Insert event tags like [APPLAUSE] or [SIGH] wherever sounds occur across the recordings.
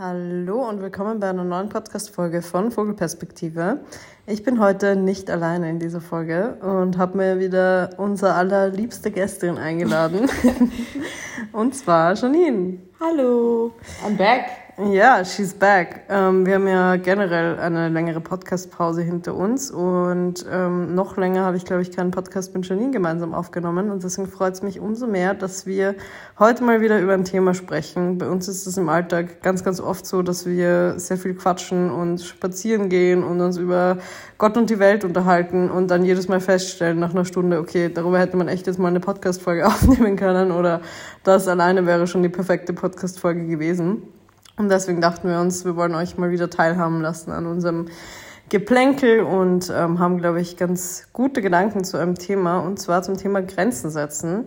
Hallo und willkommen bei einer neuen Podcast-Folge von Vogelperspektive. Ich bin heute nicht alleine in dieser Folge und habe mir wieder unsere allerliebste Gästin eingeladen. [LAUGHS] und zwar Janine. Hallo, I'm back. Ja, she's back. Ähm, wir haben ja generell eine längere Podcast-Pause hinter uns und ähm, noch länger habe ich, glaube ich, keinen Podcast mit Janine gemeinsam aufgenommen und deswegen freut es mich umso mehr, dass wir heute mal wieder über ein Thema sprechen. Bei uns ist es im Alltag ganz, ganz oft so, dass wir sehr viel quatschen und spazieren gehen und uns über Gott und die Welt unterhalten und dann jedes Mal feststellen nach einer Stunde, okay, darüber hätte man echt jetzt mal eine Podcast-Folge [LAUGHS] aufnehmen können oder das alleine wäre schon die perfekte Podcast-Folge gewesen. Und deswegen dachten wir uns, wir wollen euch mal wieder teilhaben lassen an unserem Geplänkel und ähm, haben, glaube ich, ganz gute Gedanken zu einem Thema und zwar zum Thema Grenzen setzen.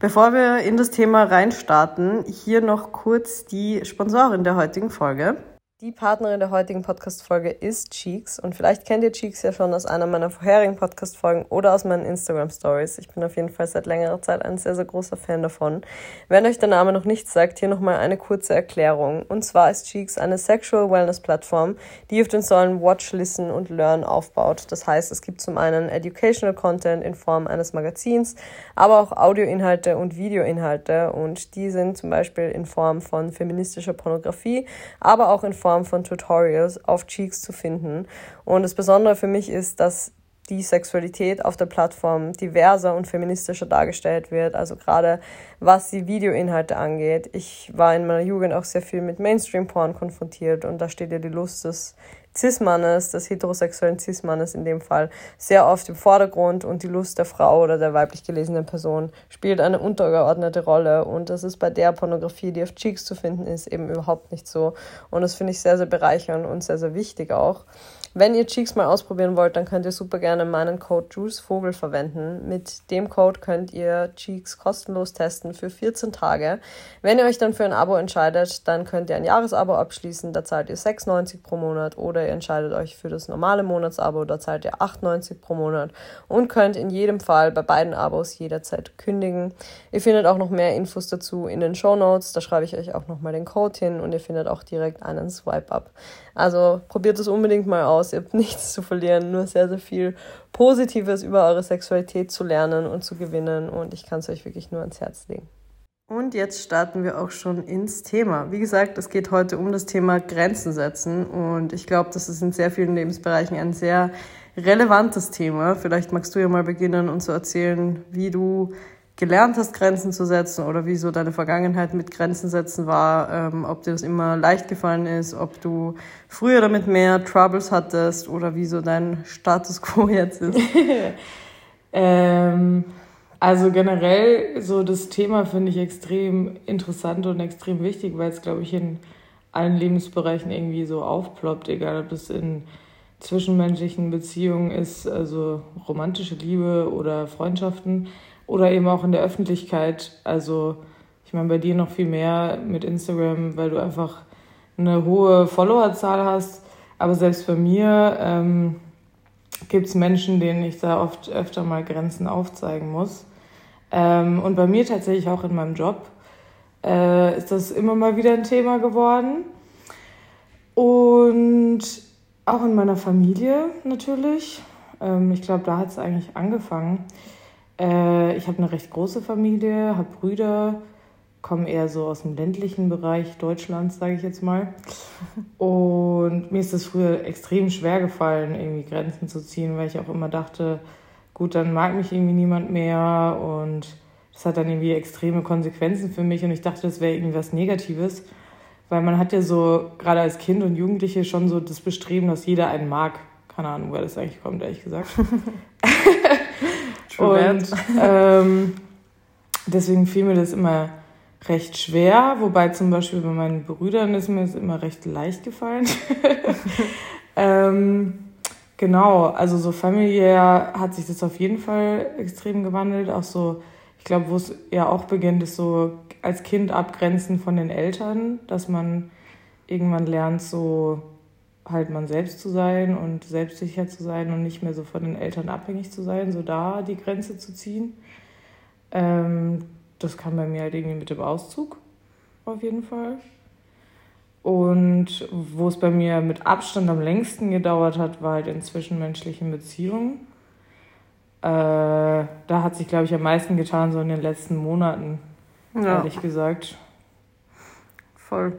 Bevor wir in das Thema reinstarten, hier noch kurz die Sponsorin der heutigen Folge. Die Partnerin der heutigen Podcast-Folge ist Cheeks und vielleicht kennt ihr Cheeks ja schon aus einer meiner vorherigen Podcast-Folgen oder aus meinen Instagram-Stories. Ich bin auf jeden Fall seit längerer Zeit ein sehr, sehr großer Fan davon. Wenn euch der Name noch nichts sagt, hier nochmal eine kurze Erklärung. Und zwar ist Cheeks eine Sexual Wellness-Plattform, die auf den Säulen Watch, Listen und Learn aufbaut. Das heißt, es gibt zum einen Educational Content in Form eines Magazins, aber auch Audioinhalte und Videoinhalte und die sind zum Beispiel in Form von feministischer Pornografie, aber auch in Form Form von Tutorials auf Cheeks zu finden. Und das Besondere für mich ist, dass die Sexualität auf der Plattform diverser und feministischer dargestellt wird. Also gerade was die Videoinhalte angeht. Ich war in meiner Jugend auch sehr viel mit Mainstream-Porn konfrontiert und da steht ja die Lust des Cis-Mannes, des heterosexuellen Cis-Mannes in dem Fall, sehr oft im Vordergrund und die Lust der Frau oder der weiblich gelesenen Person spielt eine untergeordnete Rolle und das ist bei der Pornografie, die auf Cheeks zu finden ist, eben überhaupt nicht so und das finde ich sehr, sehr bereichernd und sehr, sehr wichtig auch. Wenn ihr Cheeks mal ausprobieren wollt, dann könnt ihr super gerne meinen Code JulesVogel verwenden. Mit dem Code könnt ihr Cheeks kostenlos testen für 14 Tage. Wenn ihr euch dann für ein Abo entscheidet, dann könnt ihr ein Jahresabo abschließen, da zahlt ihr 6,90 pro Monat oder ihr entscheidet euch für das normale Monatsabo, da zahlt ihr 8,90 pro Monat und könnt in jedem Fall bei beiden Abos jederzeit kündigen. Ihr findet auch noch mehr Infos dazu in den Show Notes, da schreibe ich euch auch nochmal den Code hin und ihr findet auch direkt einen Swipe-Up. Also probiert es unbedingt mal aus. Ihr habt nichts zu verlieren, nur sehr, sehr viel Positives über eure Sexualität zu lernen und zu gewinnen. Und ich kann es euch wirklich nur ans Herz legen. Und jetzt starten wir auch schon ins Thema. Wie gesagt, es geht heute um das Thema Grenzen setzen. Und ich glaube, das ist in sehr vielen Lebensbereichen ein sehr relevantes Thema. Vielleicht magst du ja mal beginnen und zu erzählen, wie du gelernt hast, Grenzen zu setzen oder wie so deine Vergangenheit mit Grenzen setzen war, ähm, ob dir das immer leicht gefallen ist, ob du früher damit mehr Troubles hattest oder wie so dein Status quo [LAUGHS] jetzt ist. [LAUGHS] ähm, also generell so das Thema finde ich extrem interessant und extrem wichtig, weil es glaube ich in allen Lebensbereichen irgendwie so aufploppt, egal ob es in zwischenmenschlichen Beziehungen ist, also romantische Liebe oder Freundschaften oder eben auch in der Öffentlichkeit. Also ich meine, bei dir noch viel mehr mit Instagram, weil du einfach eine hohe Followerzahl hast. Aber selbst bei mir ähm, gibt es Menschen, denen ich da oft öfter mal Grenzen aufzeigen muss. Ähm, und bei mir tatsächlich auch in meinem Job äh, ist das immer mal wieder ein Thema geworden. Und auch in meiner Familie natürlich. Ähm, ich glaube, da hat es eigentlich angefangen. Äh, ich habe eine recht große Familie, habe Brüder, komme eher so aus dem ländlichen Bereich Deutschlands, sage ich jetzt mal. [LAUGHS] Und mir ist es früher extrem schwer gefallen, irgendwie Grenzen zu ziehen, weil ich auch immer dachte, gut, dann mag mich irgendwie niemand mehr und das hat dann irgendwie extreme Konsequenzen für mich und ich dachte, das wäre irgendwie was Negatives, weil man hat ja so, gerade als Kind und Jugendliche, schon so das Bestreben, dass jeder einen mag. Keine Ahnung, woher das eigentlich kommt, ehrlich gesagt. [LAUGHS] Und ähm, deswegen fiel mir das immer recht schwer, wobei zum Beispiel bei meinen Brüdern ist mir das immer recht leicht gefallen. [LAUGHS] ähm, genau, also so familiär hat sich das auf jeden Fall extrem gewandelt. Auch so, ich glaube, wo es ja auch beginnt, ist so als Kind abgrenzen von den Eltern, dass man irgendwann lernt, so halt man selbst zu sein und selbstsicher zu sein und nicht mehr so von den Eltern abhängig zu sein, so da die Grenze zu ziehen. Ähm, das kam bei mir halt irgendwie mit dem Auszug, auf jeden Fall. Und wo es bei mir mit Abstand am längsten gedauert hat, war halt in zwischenmenschlichen Beziehungen. Äh, da hat sich, glaube ich, am meisten getan, so in den letzten Monaten, ja. ehrlich gesagt. Voll.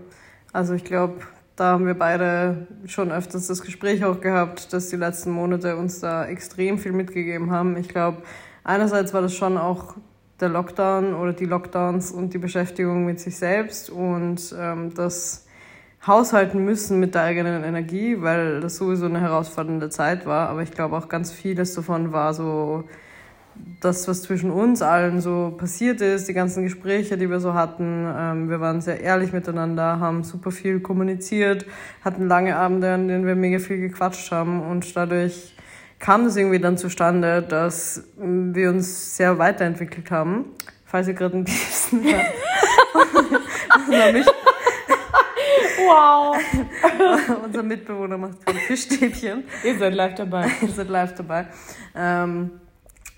Also ich glaube, da haben wir beide schon öfters das Gespräch auch gehabt, dass die letzten Monate uns da extrem viel mitgegeben haben. Ich glaube, einerseits war das schon auch der Lockdown oder die Lockdowns und die Beschäftigung mit sich selbst und ähm, das haushalten müssen mit der eigenen Energie, weil das sowieso eine herausfordernde Zeit war. Aber ich glaube auch ganz vieles davon war so das, was zwischen uns allen so passiert ist, die ganzen Gespräche, die wir so hatten. Ähm, wir waren sehr ehrlich miteinander, haben super viel kommuniziert, hatten lange Abende, an denen wir mega viel gequatscht haben und dadurch kam das irgendwie dann zustande, dass wir uns sehr weiterentwickelt haben. Falls ihr gerade ein bisschen hört. Wow! Unser Mitbewohner macht gerade Fischstäbchen. Ihr seid live dabei. Ihr seid live dabei. Ähm,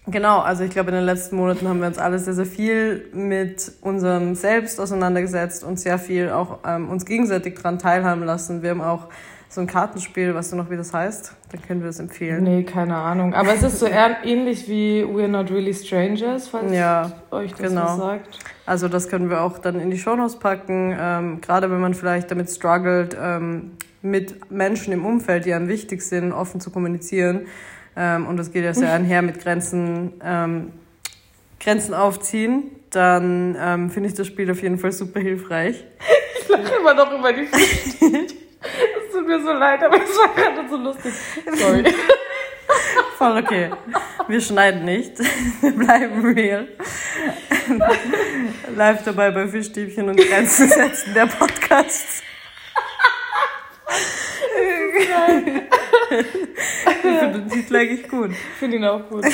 genau, also ich glaube, in den letzten Monaten haben wir uns alle sehr, sehr viel mit unserem Selbst auseinandergesetzt und sehr viel auch ähm, uns gegenseitig daran teilhaben lassen. Wir haben auch so ein Kartenspiel, weißt du noch, wie das heißt? Dann können wir es empfehlen. Nee, keine Ahnung. Aber es ist so ähnlich wie We're Not Really Strangers, falls ja, euch das genau. was sagt. Also das können wir auch dann in die Shownotes packen. Ähm, gerade wenn man vielleicht damit struggelt, ähm, mit Menschen im Umfeld, die einem wichtig sind, offen zu kommunizieren. Ähm, und das geht ja sehr einher mit Grenzen, ähm, Grenzen aufziehen. Dann ähm, finde ich das Spiel auf jeden Fall super hilfreich. Ich lache immer noch über die Fichte. Es tut mir so leid, aber es war gerade so lustig. Sorry. Voll okay. Wir schneiden nicht. Wir bleiben real. Live dabei bei Fischstäbchen und Grenzen setzen, der Podcast. Ich finde den Titel eigentlich gut. Ich finde ihn auch gut. [LAUGHS]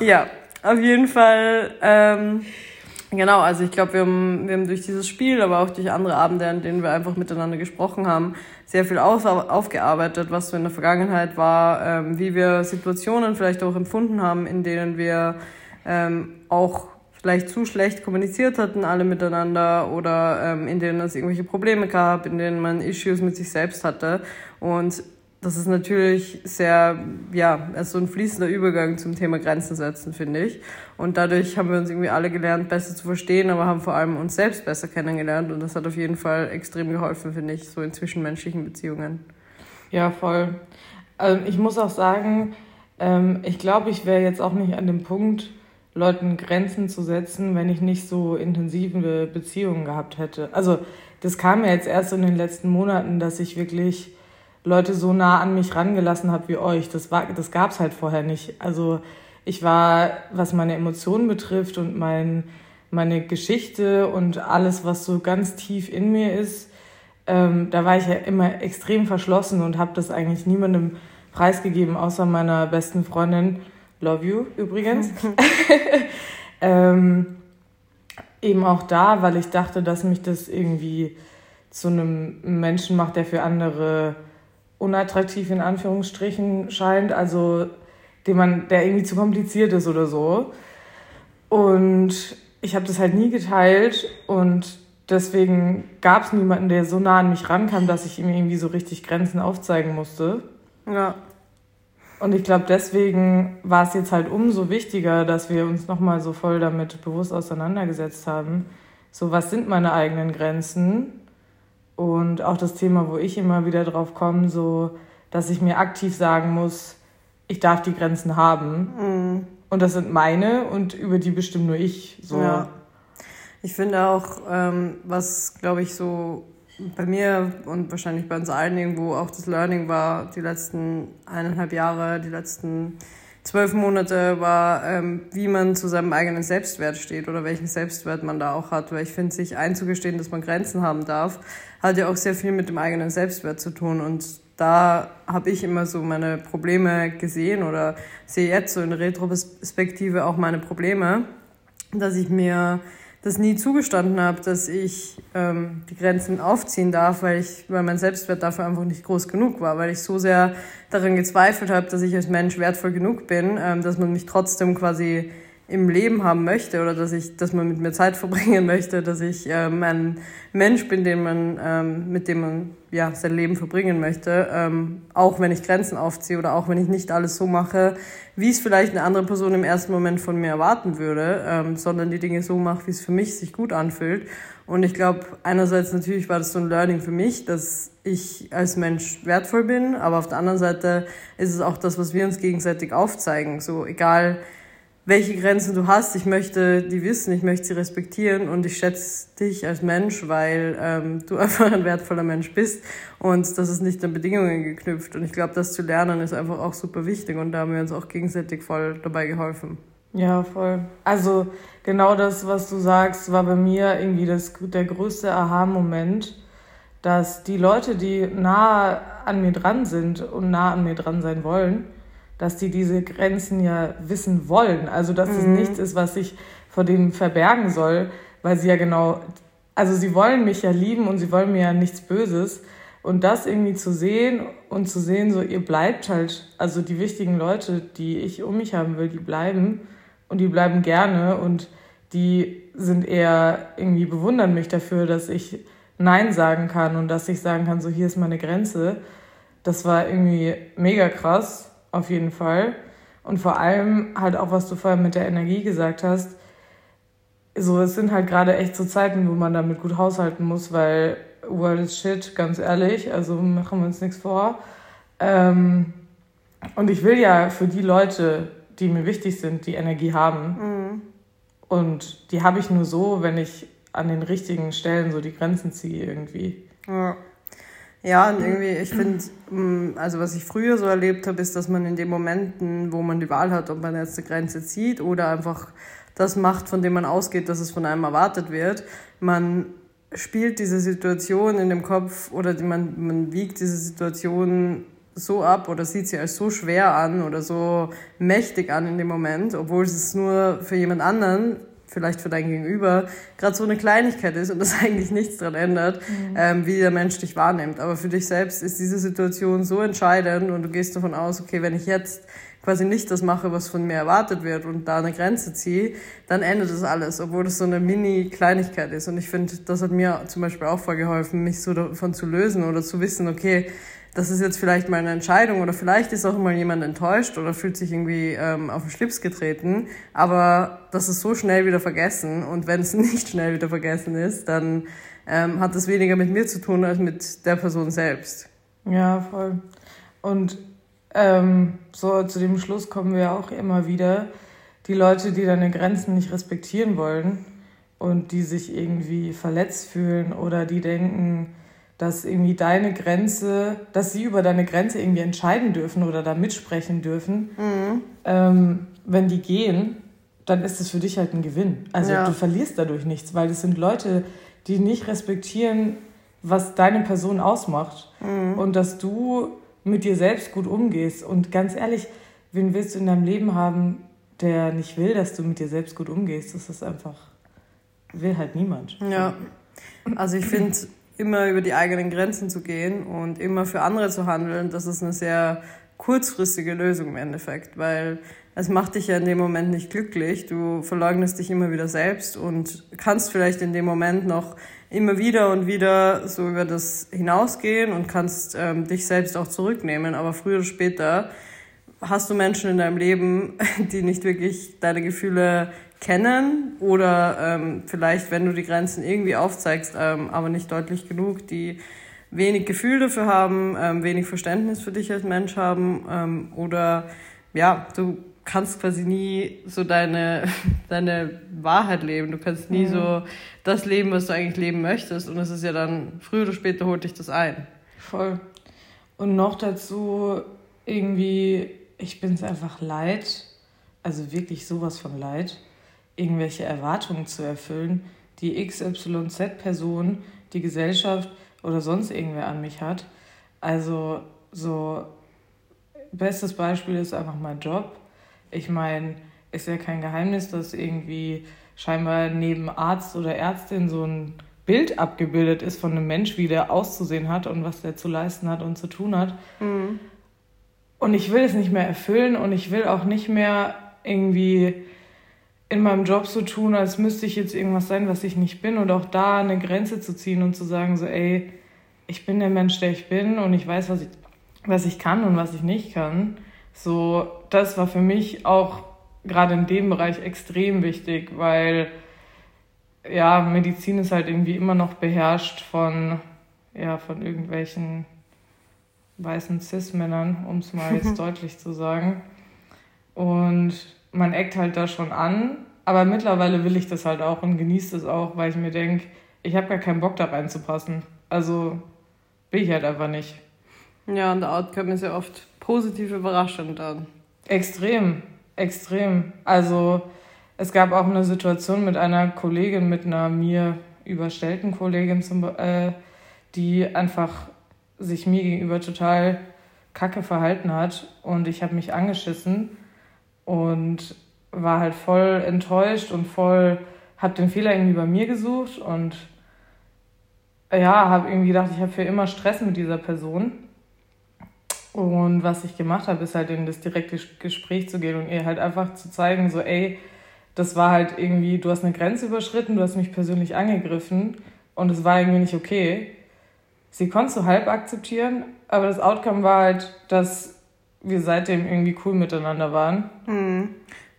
ja, auf jeden Fall. Ähm, Genau, also ich glaube, wir haben, wir haben durch dieses Spiel, aber auch durch andere Abende, an denen wir einfach miteinander gesprochen haben, sehr viel auf, aufgearbeitet, was so in der Vergangenheit war, ähm, wie wir Situationen vielleicht auch empfunden haben, in denen wir ähm, auch vielleicht zu schlecht kommuniziert hatten, alle miteinander, oder ähm, in denen es irgendwelche Probleme gab, in denen man Issues mit sich selbst hatte. Und das ist natürlich sehr, ja, ist so ein fließender Übergang zum Thema Grenzen setzen, finde ich. Und dadurch haben wir uns irgendwie alle gelernt, besser zu verstehen, aber haben vor allem uns selbst besser kennengelernt. Und das hat auf jeden Fall extrem geholfen, finde ich, so in zwischenmenschlichen Beziehungen. Ja, voll. Also ich muss auch sagen, ähm, ich glaube, ich wäre jetzt auch nicht an dem Punkt, Leuten Grenzen zu setzen, wenn ich nicht so intensive Beziehungen gehabt hätte. Also das kam ja jetzt erst in den letzten Monaten, dass ich wirklich Leute so nah an mich rangelassen habe wie euch. Das, war, das gab es halt vorher nicht. Also ich war, was meine Emotionen betrifft und mein, meine Geschichte und alles, was so ganz tief in mir ist, ähm, da war ich ja immer extrem verschlossen und habe das eigentlich niemandem preisgegeben, außer meiner besten Freundin. Love you übrigens. [LAUGHS] [LAUGHS] ähm, eben auch da, weil ich dachte, dass mich das irgendwie zu einem Menschen macht, der für andere unattraktiv in Anführungsstrichen scheint, also den man, der irgendwie zu kompliziert ist oder so. Und ich habe das halt nie geteilt und deswegen gab es niemanden, der so nah an mich rankam, dass ich ihm irgendwie so richtig Grenzen aufzeigen musste. Ja. Und ich glaube, deswegen war es jetzt halt umso wichtiger, dass wir uns nochmal so voll damit bewusst auseinandergesetzt haben. So, was sind meine eigenen Grenzen? Und auch das Thema, wo ich immer wieder drauf komme, so, dass ich mir aktiv sagen muss, ich darf die Grenzen haben. Mhm. Und das sind meine und über die bestimme nur ich. So. Ja. Ich finde auch, ähm, was, glaube ich, so bei mir und wahrscheinlich bei uns allen irgendwo auch das Learning war, die letzten eineinhalb Jahre, die letzten zwölf Monate war, ähm, wie man zu seinem eigenen Selbstwert steht oder welchen Selbstwert man da auch hat. Weil ich finde, sich einzugestehen, dass man Grenzen haben darf, hat ja auch sehr viel mit dem eigenen Selbstwert zu tun. Und da habe ich immer so meine Probleme gesehen oder sehe jetzt so in Retrospektive auch meine Probleme, dass ich mir das nie zugestanden habe, dass ich ähm, die Grenzen aufziehen darf, weil ich, weil mein Selbstwert dafür einfach nicht groß genug war, weil ich so sehr daran gezweifelt habe, dass ich als Mensch wertvoll genug bin, ähm, dass man mich trotzdem quasi im Leben haben möchte oder dass ich, dass man mit mir Zeit verbringen möchte, dass ich ähm, ein Mensch bin, den man, ähm, mit dem man ja sein Leben verbringen möchte, ähm, auch wenn ich Grenzen aufziehe oder auch wenn ich nicht alles so mache, wie es vielleicht eine andere Person im ersten Moment von mir erwarten würde, ähm, sondern die Dinge so mache, wie es für mich sich gut anfühlt. Und ich glaube, einerseits natürlich war das so ein Learning für mich, dass ich als Mensch wertvoll bin, aber auf der anderen Seite ist es auch das, was wir uns gegenseitig aufzeigen. So egal, welche Grenzen du hast. Ich möchte die wissen, ich möchte sie respektieren und ich schätze dich als Mensch, weil ähm, du [LAUGHS] einfach ein wertvoller Mensch bist und das ist nicht an Bedingungen geknüpft. Und ich glaube, das zu lernen ist einfach auch super wichtig und da haben wir uns auch gegenseitig voll dabei geholfen. Ja, voll. Also genau das, was du sagst, war bei mir irgendwie das, der größte Aha-Moment, dass die Leute, die nah an mir dran sind und nah an mir dran sein wollen, dass die diese Grenzen ja wissen wollen. Also dass mhm. es nichts ist, was ich vor denen verbergen soll, weil sie ja genau, also sie wollen mich ja lieben und sie wollen mir ja nichts Böses. Und das irgendwie zu sehen und zu sehen, so ihr bleibt halt, also die wichtigen Leute, die ich um mich haben will, die bleiben und die bleiben gerne und die sind eher irgendwie bewundern mich dafür, dass ich Nein sagen kann und dass ich sagen kann, so hier ist meine Grenze. Das war irgendwie mega krass auf jeden Fall. Und vor allem halt auch, was du vorher mit der Energie gesagt hast. So, es sind halt gerade echt so Zeiten, wo man damit gut haushalten muss, weil World is shit, ganz ehrlich. Also machen wir uns nichts vor. Ähm, und ich will ja für die Leute, die mir wichtig sind, die Energie haben. Mhm. Und die habe ich nur so, wenn ich an den richtigen Stellen so die Grenzen ziehe irgendwie. Ja. Ja, und irgendwie, ich finde, mm, also was ich früher so erlebt habe, ist, dass man in den Momenten, wo man die Wahl hat, ob man jetzt eine Grenze zieht oder einfach das macht, von dem man ausgeht, dass es von einem erwartet wird, man spielt diese Situation in dem Kopf oder man, man wiegt diese Situation so ab oder sieht sie als so schwer an oder so mächtig an in dem Moment, obwohl es nur für jemand anderen vielleicht für dein Gegenüber gerade so eine Kleinigkeit ist und das [LAUGHS] eigentlich nichts daran ändert, mhm. ähm, wie der Mensch dich wahrnimmt. Aber für dich selbst ist diese Situation so entscheidend und du gehst davon aus, okay, wenn ich jetzt quasi nicht das mache, was von mir erwartet wird und da eine Grenze ziehe, dann endet das alles, obwohl das so eine Mini-Kleinigkeit ist. Und ich finde, das hat mir zum Beispiel auch vorgeholfen, mich so davon zu lösen oder zu wissen, okay, das ist jetzt vielleicht meine Entscheidung oder vielleicht ist auch mal jemand enttäuscht oder fühlt sich irgendwie ähm, auf den Schlips getreten, aber das ist so schnell wieder vergessen und wenn es [LAUGHS] nicht schnell wieder vergessen ist, dann ähm, hat das weniger mit mir zu tun als mit der Person selbst. Ja, voll. Und ähm, so zu dem Schluss kommen wir auch immer wieder. Die Leute, die deine Grenzen nicht respektieren wollen und die sich irgendwie verletzt fühlen oder die denken, dass irgendwie deine Grenze, dass sie über deine Grenze irgendwie entscheiden dürfen oder da mitsprechen dürfen, mhm. ähm, wenn die gehen, dann ist es für dich halt ein Gewinn. Also ja. du verlierst dadurch nichts, weil es sind Leute, die nicht respektieren, was deine Person ausmacht mhm. und dass du mit dir selbst gut umgehst. Und ganz ehrlich, wen willst du in deinem Leben haben, der nicht will, dass du mit dir selbst gut umgehst? Das ist einfach, will halt niemand. Ja, also ich finde immer über die eigenen Grenzen zu gehen und immer für andere zu handeln, das ist eine sehr kurzfristige Lösung im Endeffekt, weil es macht dich ja in dem Moment nicht glücklich. Du verleugnest dich immer wieder selbst und kannst vielleicht in dem Moment noch immer wieder und wieder so über das hinausgehen und kannst ähm, dich selbst auch zurücknehmen. Aber früher oder später hast du Menschen in deinem Leben, [LAUGHS] die nicht wirklich deine Gefühle kennen oder ähm, vielleicht, wenn du die Grenzen irgendwie aufzeigst, ähm, aber nicht deutlich genug, die wenig Gefühl dafür haben, ähm, wenig Verständnis für dich als Mensch haben ähm, oder ja, du kannst quasi nie so deine, [LAUGHS] deine Wahrheit leben. Du kannst nie mhm. so das leben, was du eigentlich leben möchtest. Und es ist ja dann, früher oder später holt dich das ein. Voll. Und noch dazu irgendwie, ich bin es einfach leid, also wirklich sowas von leid, irgendwelche Erwartungen zu erfüllen, die XYZ-Person, die Gesellschaft oder sonst irgendwer an mich hat. Also so, bestes Beispiel ist einfach mein Job. Ich meine, ist ja kein Geheimnis, dass irgendwie scheinbar neben Arzt oder Ärztin so ein Bild abgebildet ist von einem Mensch, wie der auszusehen hat und was der zu leisten hat und zu tun hat. Mhm. Und ich will es nicht mehr erfüllen und ich will auch nicht mehr irgendwie in meinem Job so tun, als müsste ich jetzt irgendwas sein, was ich nicht bin und auch da eine Grenze zu ziehen und zu sagen so, ey, ich bin der Mensch, der ich bin und ich weiß, was ich, was ich kann und was ich nicht kann. So, das war für mich auch gerade in dem Bereich extrem wichtig, weil ja, Medizin ist halt irgendwie immer noch beherrscht von, ja, von irgendwelchen weißen Cis-Männern, um es mal jetzt [LAUGHS] deutlich zu sagen. Und man eckt halt da schon an, aber mittlerweile will ich das halt auch und genieße es auch, weil ich mir denke, ich habe gar keinen Bock da reinzupassen. Also will ich halt einfach nicht. Ja, und der Outcome ist ja oft positiv überraschend dann. Extrem, extrem. Also es gab auch eine Situation mit einer Kollegin, mit einer mir überstellten Kollegin, zum, äh, die einfach sich mir gegenüber total kacke verhalten hat und ich habe mich angeschissen und war halt voll enttäuscht und voll, habe den Fehler irgendwie bei mir gesucht und ja, habe irgendwie gedacht, ich habe für immer Stress mit dieser Person. Und was ich gemacht habe, ist halt in das direkte Gespräch zu gehen und ihr halt einfach zu zeigen, so, ey, das war halt irgendwie, du hast eine Grenze überschritten, du hast mich persönlich angegriffen und es war irgendwie nicht okay. Sie konnte so halb akzeptieren, aber das Outcome war halt, dass wir seitdem irgendwie cool miteinander waren. Hm.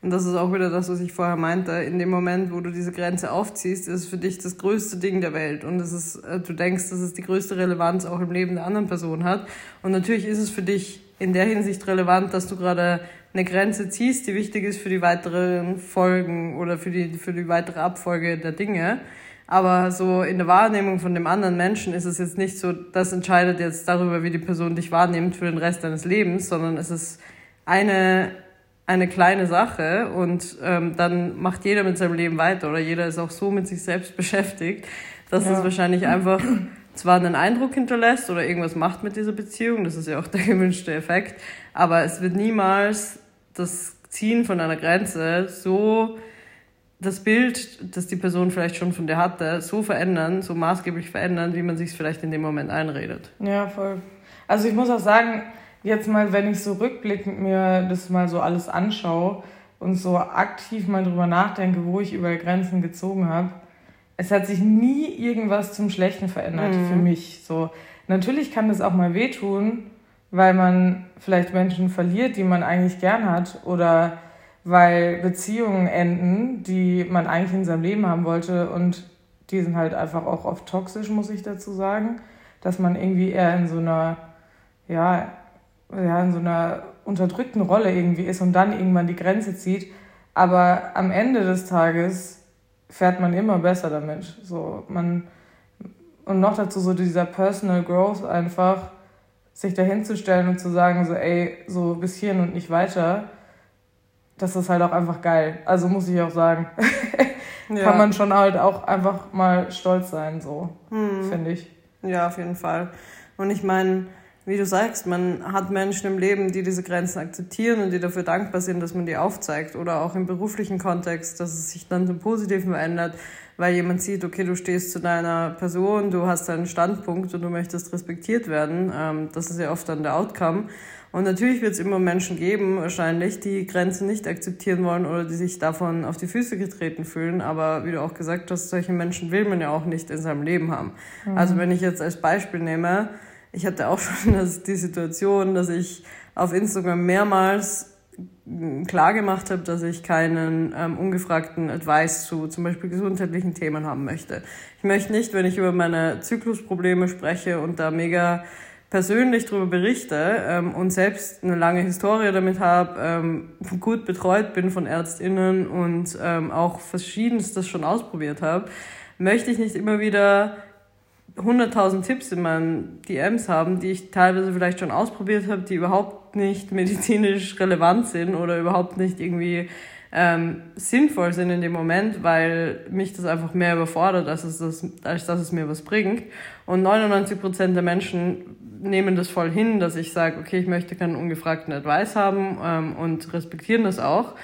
Und das ist auch wieder das, was ich vorher meinte. In dem Moment, wo du diese Grenze aufziehst, ist es für dich das größte Ding der Welt. Und es ist, äh, du denkst, dass es die größte Relevanz auch im Leben der anderen Person hat. Und natürlich ist es für dich in der Hinsicht relevant, dass du gerade eine Grenze ziehst, die wichtig ist für die weiteren Folgen oder für die, für die weitere Abfolge der Dinge. Aber so in der Wahrnehmung von dem anderen Menschen ist es jetzt nicht so, das entscheidet jetzt darüber, wie die Person dich wahrnimmt für den Rest deines Lebens, sondern es ist eine eine kleine Sache und ähm, dann macht jeder mit seinem Leben weiter oder jeder ist auch so mit sich selbst [LAUGHS] beschäftigt, dass ja. es wahrscheinlich [CLEARS THROAT] einfach zwar einen Eindruck hinterlässt oder irgendwas macht mit dieser Beziehung, das ist ja auch der [LAUGHS] gewünschte Effekt, aber es wird niemals das Ziehen von einer Grenze so das Bild, das die Person vielleicht schon von dir hatte, so verändern, so maßgeblich verändern, wie man sich es vielleicht in dem Moment einredet. Ja, voll. Also ich muss auch sagen, jetzt mal, wenn ich so rückblickend mir das mal so alles anschaue und so aktiv mal drüber nachdenke, wo ich über Grenzen gezogen habe, es hat sich nie irgendwas zum Schlechten verändert mhm. für mich. So natürlich kann das auch mal wehtun, weil man vielleicht Menschen verliert, die man eigentlich gern hat oder weil Beziehungen enden, die man eigentlich in seinem Leben haben wollte und die sind halt einfach auch oft toxisch, muss ich dazu sagen, dass man irgendwie eher in so einer ja, ja, in so einer unterdrückten Rolle irgendwie ist und dann irgendwann die Grenze zieht. Aber am Ende des Tages fährt man immer besser damit. So, man, und noch dazu so dieser Personal Growth einfach, sich dahinzustellen und zu sagen, so, ey, so bis hierhin und nicht weiter, das ist halt auch einfach geil. Also muss ich auch sagen. [LAUGHS] ja. Kann man schon halt auch einfach mal stolz sein, so, hm. finde ich. Ja, auf jeden Fall. Und ich meine, wie du sagst, man hat Menschen im Leben, die diese Grenzen akzeptieren und die dafür dankbar sind, dass man die aufzeigt. Oder auch im beruflichen Kontext, dass es sich dann zum Positiven verändert, weil jemand sieht, okay, du stehst zu deiner Person, du hast deinen Standpunkt und du möchtest respektiert werden. Ähm, das ist ja oft dann der Outcome. Und natürlich wird es immer Menschen geben, wahrscheinlich, die Grenzen nicht akzeptieren wollen oder die sich davon auf die Füße getreten fühlen. Aber wie du auch gesagt hast, solche Menschen will man ja auch nicht in seinem Leben haben. Mhm. Also wenn ich jetzt als Beispiel nehme, ich hatte auch [LAUGHS] schon die Situation, dass ich auf Instagram mehrmals klar gemacht habe, dass ich keinen ähm, ungefragten Advice zu zum Beispiel gesundheitlichen Themen haben möchte. Ich möchte nicht, wenn ich über meine Zyklusprobleme spreche und da mega persönlich darüber berichte ähm, und selbst eine lange Historie damit habe, ähm, gut betreut bin von Ärztinnen und ähm, auch verschiedenstes schon ausprobiert habe, möchte ich nicht immer wieder 100.000 Tipps in meinen DMs haben, die ich teilweise vielleicht schon ausprobiert habe, die überhaupt nicht medizinisch relevant sind oder überhaupt nicht irgendwie ähm, sinnvoll sind in dem Moment, weil mich das einfach mehr überfordert, als, es das, als dass es mir was bringt. Und 99% der Menschen nehmen das voll hin, dass ich sage, okay, ich möchte keinen ungefragten Advice haben ähm, und respektieren das auch.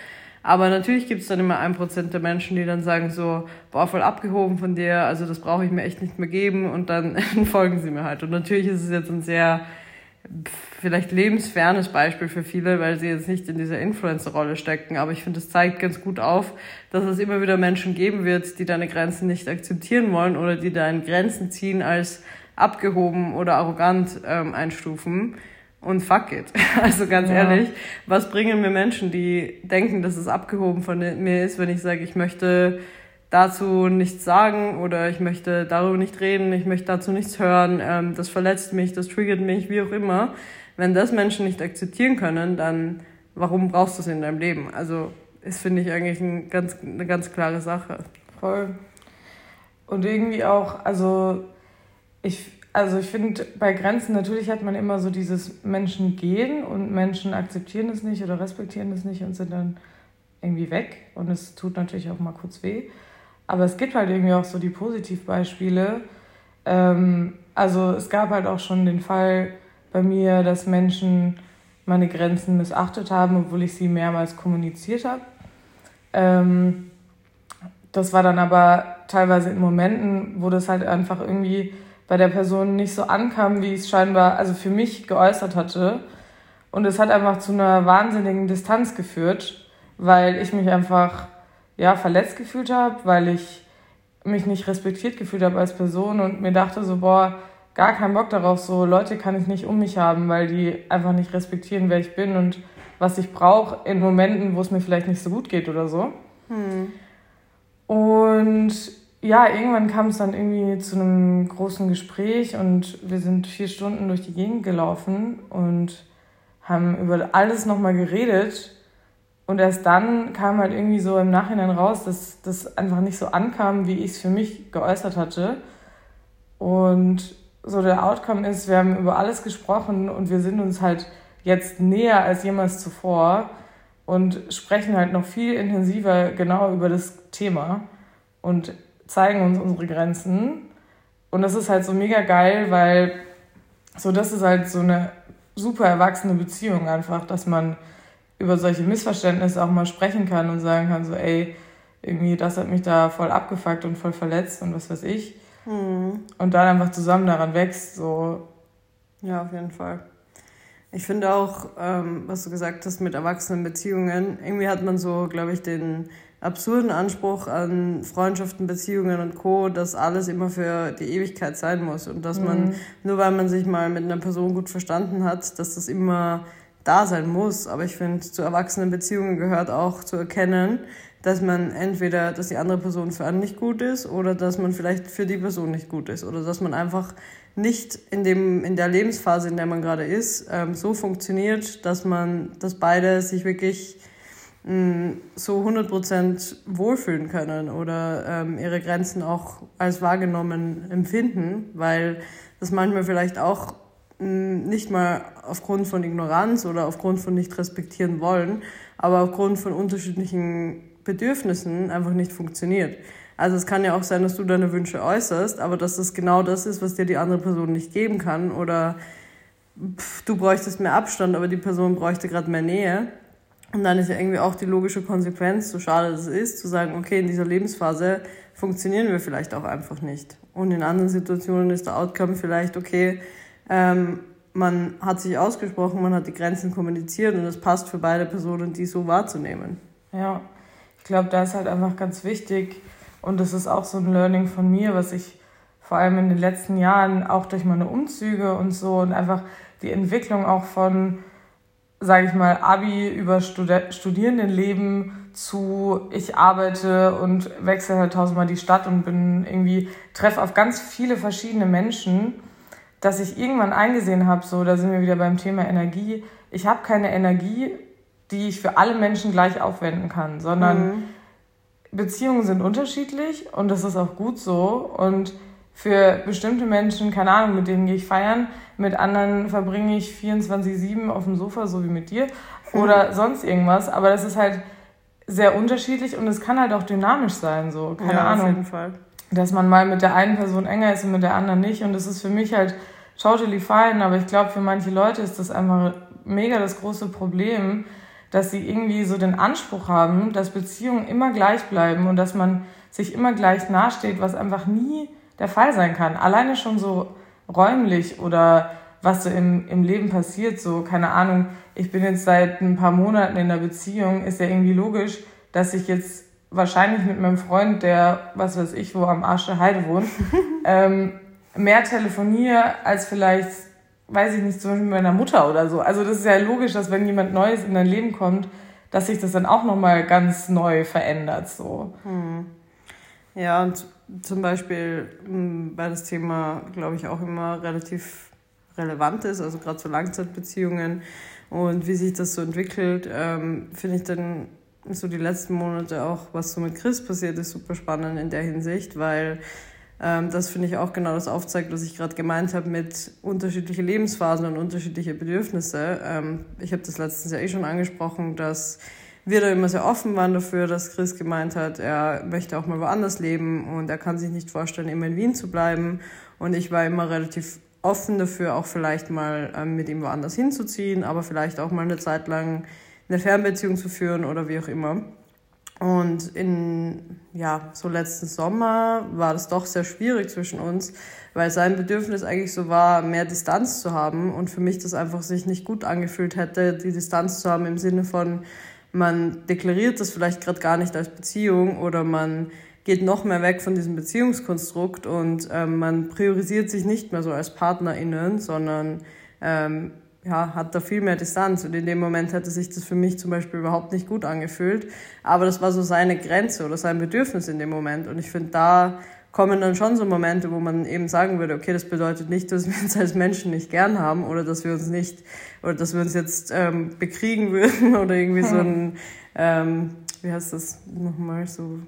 Aber natürlich gibt es dann immer ein Prozent der Menschen, die dann sagen so, boah, voll abgehoben von dir, also das brauche ich mir echt nicht mehr geben und dann [LAUGHS] folgen sie mir halt. Und natürlich ist es jetzt ein sehr vielleicht lebensfernes Beispiel für viele, weil sie jetzt nicht in dieser Influencer-Rolle stecken. Aber ich finde, es zeigt ganz gut auf, dass es immer wieder Menschen geben wird, die deine Grenzen nicht akzeptieren wollen oder die deine Grenzen ziehen als abgehoben oder arrogant ähm, einstufen. Und fuck it. [LAUGHS] Also ganz ja. ehrlich, was bringen mir Menschen, die denken, dass es abgehoben von mir ist, wenn ich sage, ich möchte dazu nichts sagen oder ich möchte darüber nicht reden, ich möchte dazu nichts hören, ähm, das verletzt mich, das triggert mich, wie auch immer. Wenn das Menschen nicht akzeptieren können, dann warum brauchst du es in deinem Leben? Also ist, finde ich, eigentlich ein ganz, eine ganz klare Sache. Voll. Und irgendwie auch, also ich, also ich finde, bei Grenzen natürlich hat man immer so dieses Menschen gehen und Menschen akzeptieren es nicht oder respektieren es nicht und sind dann irgendwie weg. Und es tut natürlich auch mal kurz weh. Aber es gibt halt irgendwie auch so die Positivbeispiele. Ähm, also es gab halt auch schon den Fall bei mir, dass Menschen meine Grenzen missachtet haben, obwohl ich sie mehrmals kommuniziert habe. Ähm, das war dann aber teilweise in Momenten, wo das halt einfach irgendwie bei der Person nicht so ankam, wie ich es scheinbar, also für mich geäußert hatte. Und es hat einfach zu einer wahnsinnigen Distanz geführt, weil ich mich einfach ja, verletzt gefühlt habe, weil ich mich nicht respektiert gefühlt habe als Person und mir dachte so, boah, gar keinen Bock darauf, so Leute kann ich nicht um mich haben, weil die einfach nicht respektieren, wer ich bin und was ich brauche in Momenten, wo es mir vielleicht nicht so gut geht oder so. Hm. Und ja, irgendwann kam es dann irgendwie zu einem großen Gespräch und wir sind vier Stunden durch die Gegend gelaufen und haben über alles nochmal geredet und erst dann kam halt irgendwie so im Nachhinein raus, dass das einfach nicht so ankam, wie ich es für mich geäußert hatte. Und so der Outcome ist, wir haben über alles gesprochen und wir sind uns halt jetzt näher als jemals zuvor und sprechen halt noch viel intensiver genau über das Thema und zeigen uns unsere Grenzen. Und das ist halt so mega geil, weil so das ist halt so eine super erwachsene Beziehung einfach, dass man über solche Missverständnisse auch mal sprechen kann und sagen kann, so, ey, irgendwie, das hat mich da voll abgefuckt und voll verletzt und was weiß ich. Mhm. Und dann einfach zusammen daran wächst, so. Ja, auf jeden Fall. Ich finde auch, ähm, was du gesagt hast mit erwachsenen Beziehungen, irgendwie hat man so, glaube ich, den absurden Anspruch an Freundschaften, Beziehungen und Co., dass alles immer für die Ewigkeit sein muss und dass mhm. man, nur weil man sich mal mit einer Person gut verstanden hat, dass das immer da sein muss. Aber ich finde, zu erwachsenen Beziehungen gehört auch zu erkennen, dass man entweder, dass die andere Person für einen nicht gut ist oder dass man vielleicht für die Person nicht gut ist oder dass man einfach nicht in, dem, in der Lebensphase, in der man gerade ist, ähm, so funktioniert, dass man, dass beide sich wirklich so 100% wohlfühlen können oder ähm, ihre Grenzen auch als wahrgenommen empfinden, weil das manchmal vielleicht auch nicht mal aufgrund von Ignoranz oder aufgrund von nicht respektieren wollen, aber aufgrund von unterschiedlichen Bedürfnissen einfach nicht funktioniert. Also es kann ja auch sein, dass du deine Wünsche äußerst, aber dass das genau das ist, was dir die andere Person nicht geben kann oder pff, du bräuchtest mehr Abstand, aber die Person bräuchte gerade mehr Nähe. Und dann ist ja irgendwie auch die logische Konsequenz, so schade es ist, zu sagen, okay, in dieser Lebensphase funktionieren wir vielleicht auch einfach nicht. Und in anderen Situationen ist der Outcome vielleicht, okay, ähm, man hat sich ausgesprochen, man hat die Grenzen kommuniziert und es passt für beide Personen, die so wahrzunehmen. Ja, ich glaube, da ist halt einfach ganz wichtig und das ist auch so ein Learning von mir, was ich vor allem in den letzten Jahren auch durch meine Umzüge und so und einfach die Entwicklung auch von, sage ich mal, Abi über Stud Studierendenleben zu ich arbeite und wechsle halt tausendmal die Stadt und bin irgendwie treffe auf ganz viele verschiedene Menschen dass ich irgendwann eingesehen habe, so, da sind wir wieder beim Thema Energie, ich habe keine Energie, die ich für alle Menschen gleich aufwenden kann, sondern mhm. Beziehungen sind unterschiedlich und das ist auch gut so. Und für bestimmte Menschen, keine Ahnung, mit denen gehe ich feiern, mit anderen verbringe ich 24-7 auf dem Sofa, so wie mit dir, oder mhm. sonst irgendwas. Aber das ist halt sehr unterschiedlich und es kann halt auch dynamisch sein, so, keine ja, Ahnung. Auf jeden Fall dass man mal mit der einen Person enger ist und mit der anderen nicht. Und das ist für mich halt totally fine, aber ich glaube, für manche Leute ist das einfach mega das große Problem, dass sie irgendwie so den Anspruch haben, dass Beziehungen immer gleich bleiben und dass man sich immer gleich nahesteht, was einfach nie der Fall sein kann. Alleine schon so räumlich oder was so im, im Leben passiert. So, keine Ahnung, ich bin jetzt seit ein paar Monaten in einer Beziehung, ist ja irgendwie logisch, dass ich jetzt wahrscheinlich mit meinem Freund, der, was weiß ich, wo am Arsch der Heide wohnt, [LAUGHS] ähm, mehr telefoniere als vielleicht, weiß ich nicht, zum Beispiel mit meiner Mutter oder so. Also das ist ja logisch, dass wenn jemand Neues in dein Leben kommt, dass sich das dann auch nochmal ganz neu verändert. So. Hm. Ja, und zum Beispiel, weil das Thema, glaube ich, auch immer relativ relevant ist, also gerade so Langzeitbeziehungen und wie sich das so entwickelt, ähm, finde ich dann so die letzten Monate auch, was so mit Chris passiert ist, super spannend in der Hinsicht, weil ähm, das finde ich auch genau das aufzeigt, was ich gerade gemeint habe mit unterschiedliche Lebensphasen und unterschiedliche Bedürfnisse. Ähm, ich habe das letztens ja eh schon angesprochen, dass wir da immer sehr offen waren dafür, dass Chris gemeint hat, er möchte auch mal woanders leben und er kann sich nicht vorstellen, immer in Wien zu bleiben. Und ich war immer relativ offen dafür, auch vielleicht mal ähm, mit ihm woanders hinzuziehen, aber vielleicht auch mal eine Zeit lang eine Fernbeziehung zu führen oder wie auch immer. Und in, ja, so letzten Sommer war das doch sehr schwierig zwischen uns, weil sein Bedürfnis eigentlich so war, mehr Distanz zu haben und für mich das einfach sich nicht gut angefühlt hätte, die Distanz zu haben im Sinne von, man deklariert das vielleicht gerade gar nicht als Beziehung oder man geht noch mehr weg von diesem Beziehungskonstrukt und ähm, man priorisiert sich nicht mehr so als PartnerInnen, sondern ähm, ja, hat da viel mehr Distanz. Und in dem Moment hätte sich das für mich zum Beispiel überhaupt nicht gut angefühlt. Aber das war so seine Grenze oder sein Bedürfnis in dem Moment. Und ich finde, da kommen dann schon so Momente, wo man eben sagen würde, okay, das bedeutet nicht, dass wir uns als Menschen nicht gern haben oder dass wir uns nicht, oder dass wir uns jetzt ähm, bekriegen würden [LAUGHS] oder irgendwie so ein, ähm, wie heißt das nochmal, so,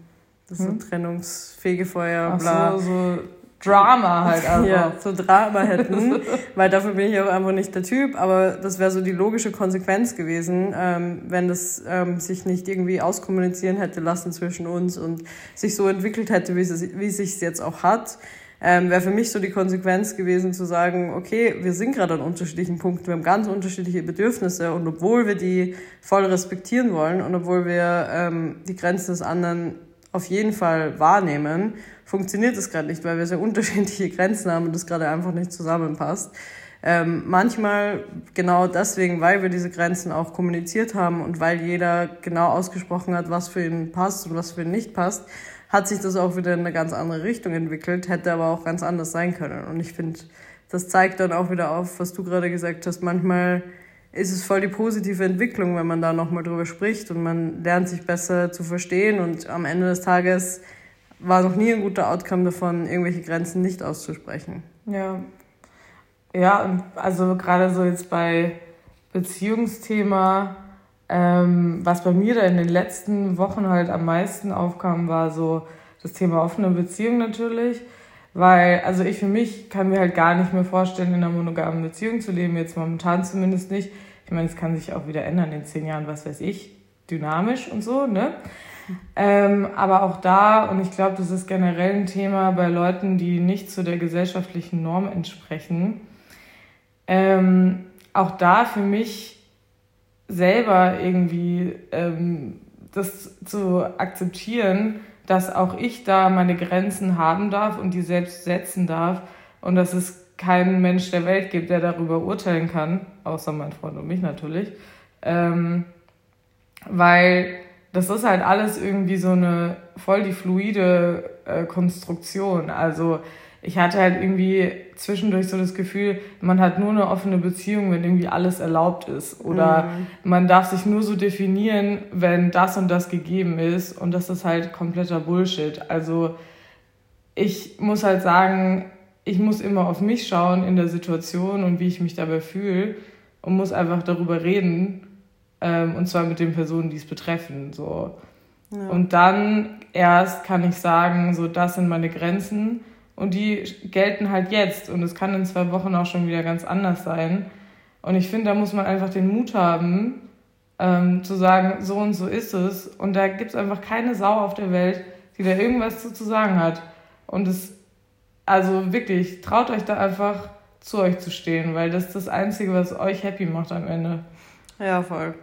das hm? so Trennungsfegefeuer, bla. So, so Drama [LAUGHS] halt einfach. Ja, so Drama hätten, [LAUGHS] weil dafür bin ich auch einfach nicht der Typ, aber das wäre so die logische Konsequenz gewesen, ähm, wenn das ähm, sich nicht irgendwie auskommunizieren hätte lassen zwischen uns und sich so entwickelt hätte, wie es, wie es sich jetzt auch hat. Ähm, wäre für mich so die Konsequenz gewesen zu sagen, okay, wir sind gerade an unterschiedlichen Punkten, wir haben ganz unterschiedliche Bedürfnisse und obwohl wir die voll respektieren wollen und obwohl wir ähm, die Grenzen des anderen auf jeden Fall wahrnehmen, funktioniert das gerade nicht, weil wir sehr unterschiedliche Grenzen haben und das gerade einfach nicht zusammenpasst. Ähm, manchmal genau deswegen, weil wir diese Grenzen auch kommuniziert haben und weil jeder genau ausgesprochen hat, was für ihn passt und was für ihn nicht passt, hat sich das auch wieder in eine ganz andere Richtung entwickelt, hätte aber auch ganz anders sein können. Und ich finde, das zeigt dann auch wieder auf, was du gerade gesagt hast. Manchmal ist es voll die positive Entwicklung, wenn man da nochmal drüber spricht und man lernt sich besser zu verstehen und am Ende des Tages war noch nie ein guter Outcome davon, irgendwelche Grenzen nicht auszusprechen. Ja. Ja, also gerade so jetzt bei Beziehungsthema, ähm, was bei mir da in den letzten Wochen halt am meisten aufkam, war so das Thema offene Beziehung natürlich. Weil, also ich für mich kann mir halt gar nicht mehr vorstellen, in einer monogamen Beziehung zu leben, jetzt momentan zumindest nicht. Ich meine, es kann sich auch wieder ändern in zehn Jahren, was weiß ich, dynamisch und so, ne? Ähm, aber auch da, und ich glaube, das ist generell ein Thema bei Leuten, die nicht zu der gesellschaftlichen Norm entsprechen, ähm, auch da für mich selber irgendwie ähm, das zu akzeptieren, dass auch ich da meine Grenzen haben darf und die selbst setzen darf und dass es keinen Mensch der Welt gibt, der darüber urteilen kann, außer mein Freund und mich natürlich, ähm, weil das ist halt alles irgendwie so eine voll die fluide äh, Konstruktion. Also ich hatte halt irgendwie zwischendurch so das Gefühl, man hat nur eine offene Beziehung, wenn irgendwie alles erlaubt ist. Oder mhm. man darf sich nur so definieren, wenn das und das gegeben ist. Und das ist halt kompletter Bullshit. Also ich muss halt sagen, ich muss immer auf mich schauen in der Situation und wie ich mich dabei fühle und muss einfach darüber reden. Ähm, und zwar mit den Personen, die es betreffen. So. Ja. Und dann erst kann ich sagen, so das sind meine Grenzen und die gelten halt jetzt und es kann in zwei Wochen auch schon wieder ganz anders sein. Und ich finde, da muss man einfach den Mut haben, ähm, zu sagen, so und so ist es. Und da gibt es einfach keine Sau auf der Welt, die da irgendwas zu, zu sagen hat. Und es, also wirklich, traut euch da einfach zu euch zu stehen, weil das ist das Einzige, was euch happy macht am Ende. Ja, voll.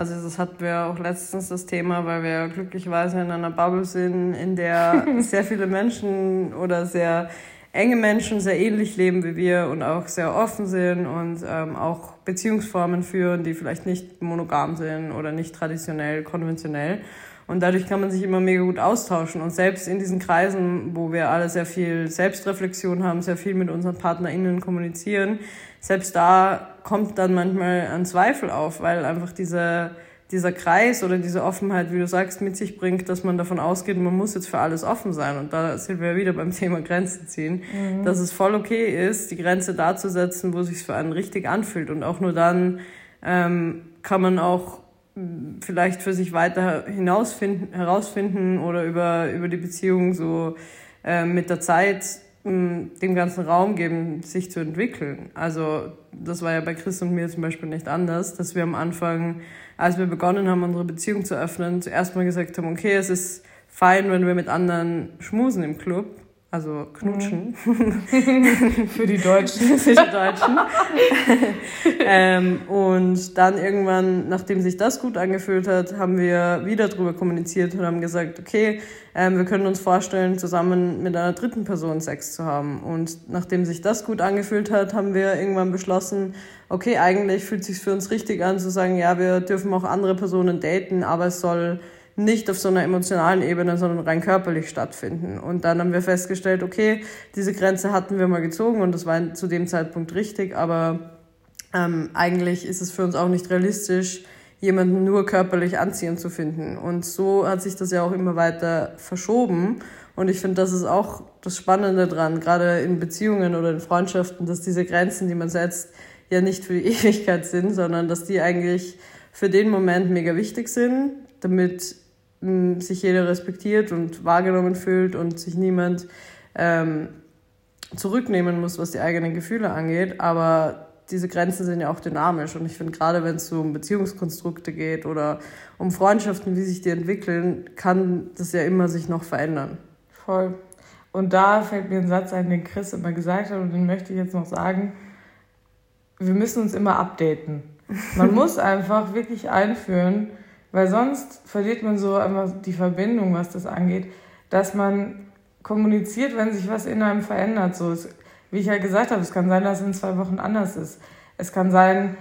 Also das hatten wir auch letztens das Thema, weil wir glücklicherweise in einer Bubble sind, in der [LAUGHS] sehr viele Menschen oder sehr enge Menschen sehr ähnlich leben wie wir und auch sehr offen sind und ähm, auch Beziehungsformen führen, die vielleicht nicht monogam sind oder nicht traditionell, konventionell. Und dadurch kann man sich immer mega gut austauschen. Und selbst in diesen Kreisen, wo wir alle sehr viel Selbstreflexion haben, sehr viel mit unseren PartnerInnen kommunizieren, selbst da kommt dann manchmal ein Zweifel auf, weil einfach diese, dieser Kreis oder diese Offenheit, wie du sagst, mit sich bringt, dass man davon ausgeht, man muss jetzt für alles offen sein. Und da sind wir wieder beim [LAUGHS] Thema Grenzen ziehen, mhm. dass es voll okay ist, die Grenze da zu setzen, wo es sich für einen richtig anfühlt. Und auch nur dann ähm, kann man auch vielleicht für sich weiter hinausfinden, herausfinden oder über, über die Beziehung so äh, mit der Zeit mh, dem ganzen Raum geben, sich zu entwickeln. Also das war ja bei Chris und mir zum Beispiel nicht anders, dass wir am Anfang, als wir begonnen haben, unsere Beziehung zu öffnen, zuerst mal gesagt haben, okay, es ist fein, wenn wir mit anderen schmusen im Club, also knutschen. Mhm. [LAUGHS] Für die Deutschen. [LAUGHS] Für die Deutschen. [LAUGHS] ähm, und dann irgendwann, nachdem sich das gut angefühlt hat, haben wir wieder drüber kommuniziert und haben gesagt, okay, ähm, wir können uns vorstellen, zusammen mit einer dritten Person Sex zu haben. Und nachdem sich das gut angefühlt hat, haben wir irgendwann beschlossen, okay, eigentlich fühlt es sich für uns richtig an zu sagen, ja, wir dürfen auch andere Personen daten, aber es soll nicht auf so einer emotionalen Ebene, sondern rein körperlich stattfinden. Und dann haben wir festgestellt, okay, diese Grenze hatten wir mal gezogen und das war zu dem Zeitpunkt richtig, aber ähm, eigentlich ist es für uns auch nicht realistisch, jemanden nur körperlich anziehend zu finden. Und so hat sich das ja auch immer weiter verschoben. Und ich finde, das ist auch das Spannende dran, gerade in Beziehungen oder in Freundschaften, dass diese Grenzen, die man setzt, ja nicht für die [LAUGHS] Ewigkeit sind, sondern dass die eigentlich für den Moment mega wichtig sind, damit sich jeder respektiert und wahrgenommen fühlt und sich niemand ähm, zurücknehmen muss, was die eigenen Gefühle angeht. Aber diese Grenzen sind ja auch dynamisch. Und ich finde, gerade wenn es um Beziehungskonstrukte geht oder um Freundschaften, wie sich die entwickeln, kann das ja immer sich noch verändern. Voll. Und da fällt mir ein Satz ein, den Chris immer gesagt hat, und den möchte ich jetzt noch sagen. Wir müssen uns immer updaten. Man [LAUGHS] muss einfach wirklich einführen, weil sonst verliert man so einfach die Verbindung, was das angeht, dass man kommuniziert, wenn sich was in einem verändert. So, es, wie ich ja gesagt habe, es kann sein, dass es in zwei Wochen anders ist. Es kann sein,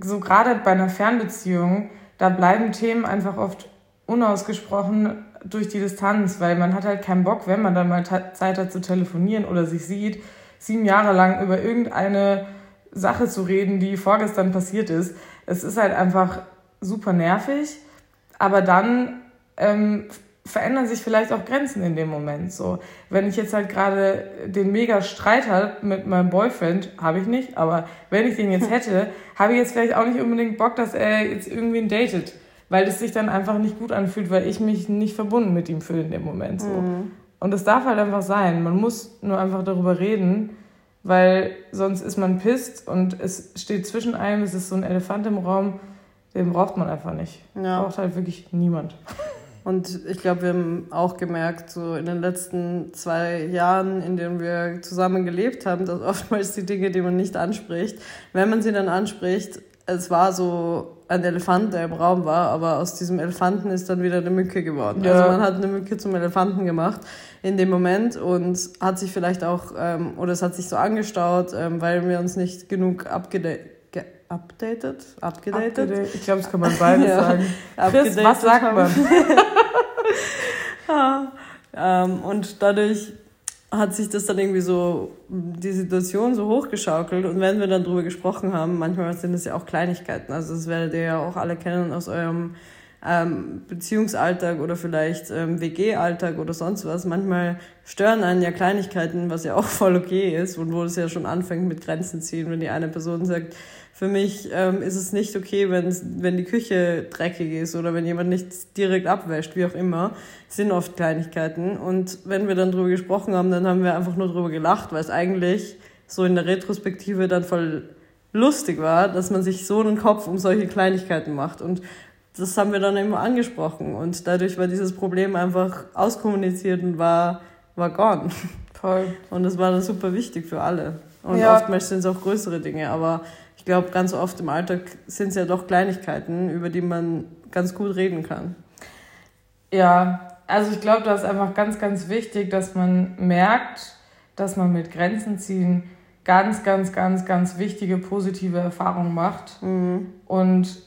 so gerade bei einer Fernbeziehung, da bleiben Themen einfach oft unausgesprochen durch die Distanz, weil man hat halt keinen Bock, wenn man dann mal Zeit hat zu telefonieren oder sich sieht, sieben Jahre lang über irgendeine Sache zu reden, die vorgestern passiert ist. Es ist halt einfach super nervig, aber dann ähm, verändern sich vielleicht auch Grenzen in dem Moment. So, wenn ich jetzt halt gerade den mega Streit habe mit meinem Boyfriend, habe ich nicht, aber wenn ich den jetzt [LAUGHS] hätte, habe ich jetzt vielleicht auch nicht unbedingt Bock, dass er jetzt irgendwen datet, weil es sich dann einfach nicht gut anfühlt, weil ich mich nicht verbunden mit ihm fühle in dem Moment. So. Mhm. Und das darf halt einfach sein. Man muss nur einfach darüber reden, weil sonst ist man pisst und es steht zwischen einem, es ist so ein Elefant im Raum den braucht man einfach nicht. Ja. Braucht halt wirklich niemand. [LAUGHS] Und ich glaube, wir haben auch gemerkt, so in den letzten zwei Jahren, in denen wir zusammen gelebt haben, dass oftmals die Dinge, die man nicht anspricht, wenn man sie dann anspricht, es war so ein Elefant, der im Raum war, aber aus diesem Elefanten ist dann wieder eine Mücke geworden. Ja. Also man hat eine Mücke zum Elefanten gemacht in dem Moment und hat sich vielleicht auch, ähm, oder es hat sich so angestaut, ähm, weil wir uns nicht genug abgedeckt updated? Abgedatet? Upgedate. Ich glaube, das kann man beides [LAUGHS] ja. sagen. Chris, was sagt man? ja. [LAUGHS] ähm, und dadurch hat sich das dann irgendwie so, die Situation so hochgeschaukelt. Und wenn wir dann drüber gesprochen haben, manchmal sind es ja auch Kleinigkeiten. Also das werdet ihr ja auch alle kennen aus eurem ähm, Beziehungsalltag oder vielleicht ähm, WG-Alltag oder sonst was. Manchmal stören einen ja Kleinigkeiten, was ja auch voll okay ist und wo es ja schon anfängt mit Grenzen ziehen, wenn die eine Person sagt, für mich ähm, ist es nicht okay, wenn, wenn die Küche dreckig ist oder wenn jemand nicht direkt abwäscht, wie auch immer. Das sind oft Kleinigkeiten. Und wenn wir dann drüber gesprochen haben, dann haben wir einfach nur drüber gelacht, weil es eigentlich so in der Retrospektive dann voll lustig war, dass man sich so einen Kopf um solche Kleinigkeiten macht. Und das haben wir dann immer angesprochen. Und dadurch war dieses Problem einfach auskommuniziert und war, war gone. Voll. Und das war dann super wichtig für alle. Und ja. oftmals sind es auch größere Dinge, aber ich glaube, ganz oft im Alltag sind es ja doch Kleinigkeiten, über die man ganz gut reden kann. Ja, also ich glaube, da ist einfach ganz, ganz wichtig, dass man merkt, dass man mit Grenzen ziehen ganz, ganz, ganz, ganz wichtige positive Erfahrungen macht. Mhm. Und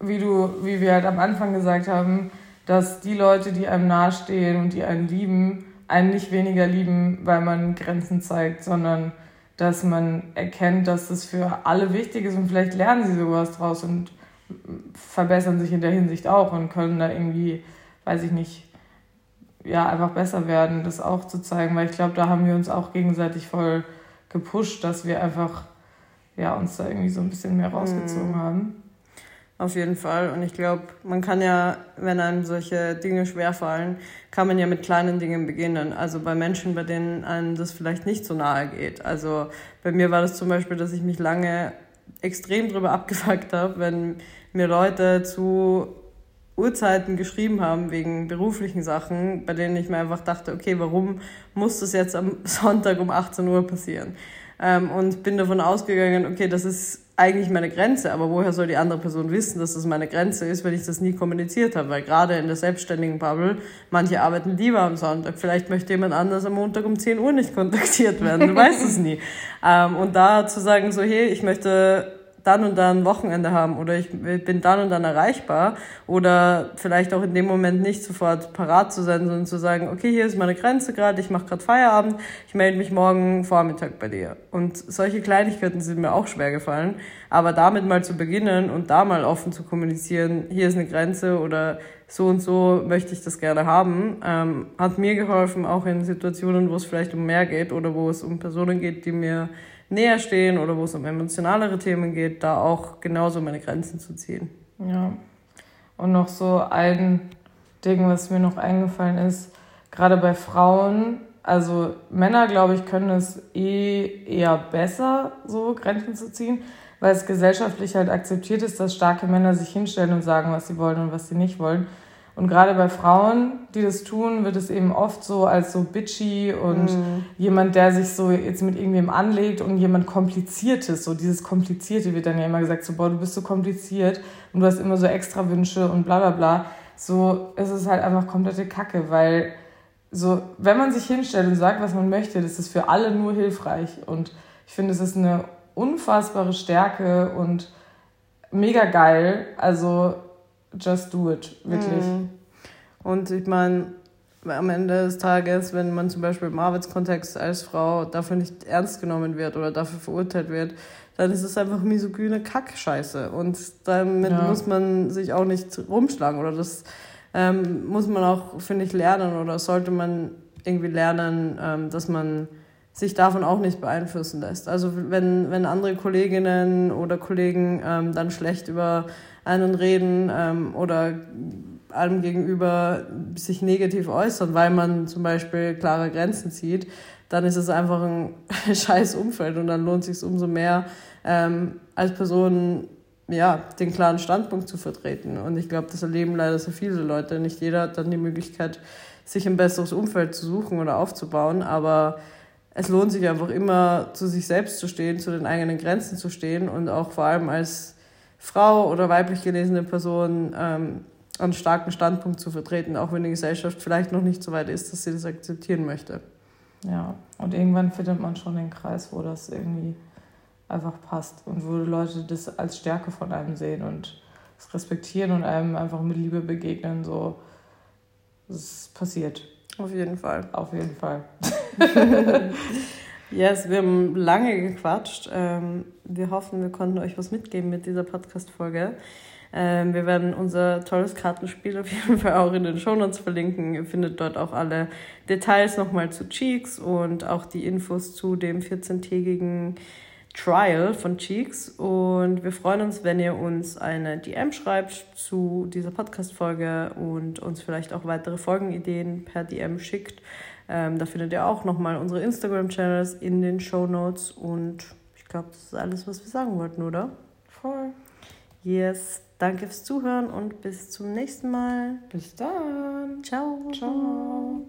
wie du, wie wir halt am Anfang gesagt haben, dass die Leute, die einem nahestehen und die einen lieben, einen nicht weniger lieben, weil man Grenzen zeigt, sondern dass man erkennt, dass das für alle wichtig ist und vielleicht lernen sie sowas draus und verbessern sich in der Hinsicht auch und können da irgendwie, weiß ich nicht, ja, einfach besser werden, das auch zu zeigen, weil ich glaube, da haben wir uns auch gegenseitig voll gepusht, dass wir einfach ja, uns da irgendwie so ein bisschen mehr rausgezogen mhm. haben. Auf jeden Fall. Und ich glaube, man kann ja, wenn einem solche Dinge schwerfallen, kann man ja mit kleinen Dingen beginnen. Also bei Menschen, bei denen einem das vielleicht nicht so nahe geht. Also bei mir war das zum Beispiel, dass ich mich lange extrem drüber abgefuckt habe, wenn mir Leute zu Uhrzeiten geschrieben haben wegen beruflichen Sachen, bei denen ich mir einfach dachte, okay, warum muss das jetzt am [LAUGHS] Sonntag um 18 Uhr passieren? Ähm, und bin davon ausgegangen, okay, das ist eigentlich meine Grenze, aber woher soll die andere Person wissen, dass das meine Grenze ist, wenn ich das nie kommuniziert habe? Weil gerade in der selbstständigen Bubble, manche arbeiten lieber am Sonntag, vielleicht möchte jemand anders am Montag um 10 Uhr nicht kontaktiert werden, du weißt es nie. [LAUGHS] Ähm, und da zu sagen, so, hey, ich möchte dann und dann Wochenende haben oder ich bin dann und dann erreichbar oder vielleicht auch in dem Moment nicht sofort parat zu sein, sondern zu sagen, okay, hier ist meine Grenze gerade, ich mache gerade Feierabend, ich melde mich morgen Vormittag bei dir. Und solche Kleinigkeiten sind mir auch schwer gefallen, aber damit mal zu beginnen und da mal offen zu kommunizieren, hier ist eine Grenze oder so und so möchte ich das gerne haben, ähm, hat mir geholfen, auch in Situationen, wo es vielleicht um mehr geht oder wo es um Personen geht, die mir näher stehen oder wo es um emotionalere Themen geht, da auch genauso meine Grenzen zu ziehen. Ja. Und noch so ein Ding, was mir noch eingefallen ist, gerade bei Frauen, also Männer, glaube ich, können es eh eher besser, so Grenzen zu ziehen, weil es gesellschaftlich halt akzeptiert ist, dass starke Männer sich hinstellen und sagen, was sie wollen und was sie nicht wollen. Und gerade bei Frauen, die das tun, wird es eben oft so als so bitchy und mm. jemand, der sich so jetzt mit irgendwem anlegt und jemand Kompliziertes, so dieses Komplizierte wird dann ja immer gesagt, so boah, du bist so kompliziert und du hast immer so extra Wünsche und bla bla bla. So ist es halt einfach komplette Kacke, weil so, wenn man sich hinstellt und sagt, was man möchte, das ist für alle nur hilfreich. Und ich finde, es ist eine unfassbare Stärke und mega geil. Also just do it, wirklich. Mhm. Und ich meine, am Ende des Tages, wenn man zum Beispiel im Arbeitskontext als Frau dafür nicht ernst genommen wird oder dafür verurteilt wird, dann ist es einfach misogyne Kackscheiße. Und damit ja. muss man sich auch nicht rumschlagen oder das ähm, muss man auch, finde ich, lernen oder sollte man irgendwie lernen, ähm, dass man sich davon auch nicht beeinflussen lässt. Also wenn, wenn andere Kolleginnen oder Kollegen ähm, dann schlecht über einen reden ähm, oder allem gegenüber sich negativ äußern, weil man zum Beispiel klare Grenzen zieht, dann ist es einfach ein [LAUGHS] scheiß Umfeld und dann lohnt es sich umso mehr, ähm, als Person ja, den klaren Standpunkt zu vertreten. Und ich glaube, das erleben leider sehr viele Leute. Nicht jeder hat dann die Möglichkeit, sich ein besseres Umfeld zu suchen oder aufzubauen, aber es lohnt sich einfach immer, zu sich selbst zu stehen, zu den eigenen Grenzen zu stehen und auch vor allem als Frau oder weiblich gelesene Person ähm, einen starken Standpunkt zu vertreten, auch wenn die Gesellschaft vielleicht noch nicht so weit ist, dass sie das akzeptieren möchte. Ja, und irgendwann findet man schon den Kreis, wo das irgendwie einfach passt und wo Leute das als Stärke von einem sehen und es respektieren und einem einfach mit Liebe begegnen. So, das passiert. Auf jeden Fall. Auf jeden Fall. [LAUGHS] [LAUGHS] Yes, wir haben lange gequatscht. Ähm, wir hoffen, wir konnten euch was mitgeben mit dieser Podcast-Folge. Ähm, wir werden unser tolles Kartenspiel auf jeden Fall auch in den Shownotes verlinken. Ihr findet dort auch alle Details nochmal zu Cheeks und auch die Infos zu dem 14-tägigen Trial von Cheeks. Und wir freuen uns, wenn ihr uns eine DM schreibt zu dieser Podcast-Folge und uns vielleicht auch weitere Folgenideen per DM schickt. Ähm, da findet ihr auch nochmal unsere Instagram-Channels in den Show Notes. Und ich glaube, das ist alles, was wir sagen wollten, oder? Voll. Yes, danke fürs Zuhören und bis zum nächsten Mal. Bis dann. Ciao. Ciao.